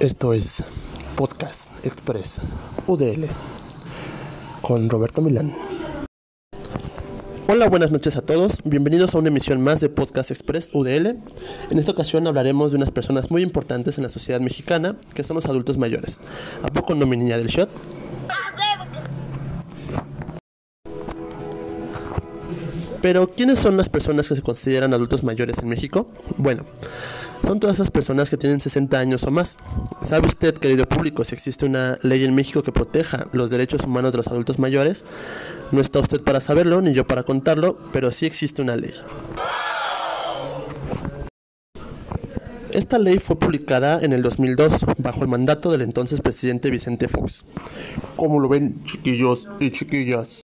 Esto es Podcast Express UDL con Roberto Milán. Hola, buenas noches a todos. Bienvenidos a una emisión más de Podcast Express UDL. En esta ocasión hablaremos de unas personas muy importantes en la sociedad mexicana, que son los adultos mayores. ¿A poco no mi niña del shot? Pero, ¿quiénes son las personas que se consideran adultos mayores en México? Bueno, son todas esas personas que tienen 60 años o más. ¿Sabe usted, querido público, si existe una ley en México que proteja los derechos humanos de los adultos mayores? No está usted para saberlo, ni yo para contarlo, pero sí existe una ley. Esta ley fue publicada en el 2002 bajo el mandato del entonces presidente Vicente Fox. ¿Cómo lo ven, chiquillos y chiquillas?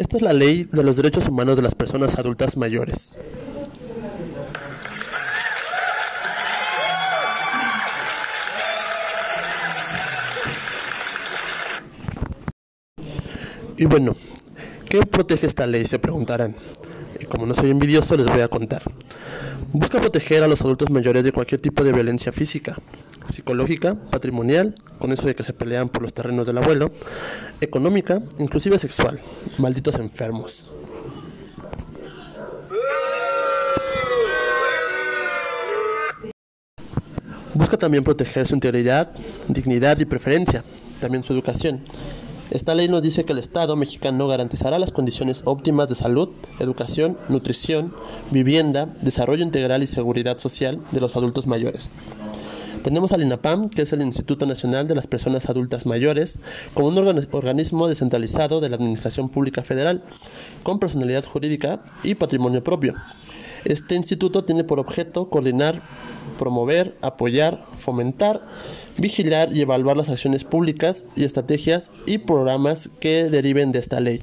Esta es la ley de los derechos humanos de las personas adultas mayores. Y bueno, ¿qué protege esta ley? Se preguntarán. Y como no soy envidioso, les voy a contar. Busca proteger a los adultos mayores de cualquier tipo de violencia física, psicológica, patrimonial, con eso de que se pelean por los terrenos del abuelo, económica, inclusive sexual. Malditos enfermos. Busca también proteger su integridad, dignidad y preferencia, también su educación. Esta ley nos dice que el Estado mexicano garantizará las condiciones óptimas de salud, educación, nutrición, vivienda, desarrollo integral y seguridad social de los adultos mayores. Tenemos al INAPAM, que es el Instituto Nacional de las Personas Adultas Mayores, como un organismo descentralizado de la Administración Pública Federal, con personalidad jurídica y patrimonio propio. Este instituto tiene por objeto coordinar, promover, apoyar, fomentar, vigilar y evaluar las acciones públicas y estrategias y programas que deriven de esta ley.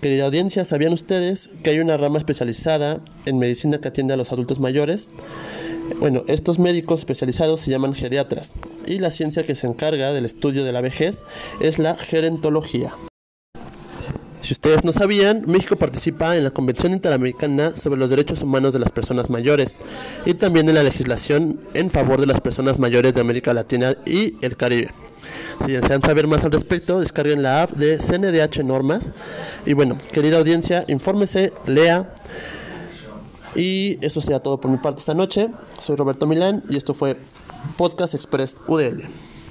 Querida audiencia, ¿sabían ustedes que hay una rama especializada en medicina que atiende a los adultos mayores? Bueno, estos médicos especializados se llaman geriatras y la ciencia que se encarga del estudio de la vejez es la gerontología. Si ustedes no sabían, México participa en la Convención Interamericana sobre los Derechos Humanos de las Personas Mayores y también en la legislación en favor de las personas mayores de América Latina y el Caribe. Si desean saber más al respecto, descarguen la app de CNDH Normas. Y bueno, querida audiencia, infórmese, lea. Y eso sería todo por mi parte esta noche. Soy Roberto Milán y esto fue Podcast Express UDL.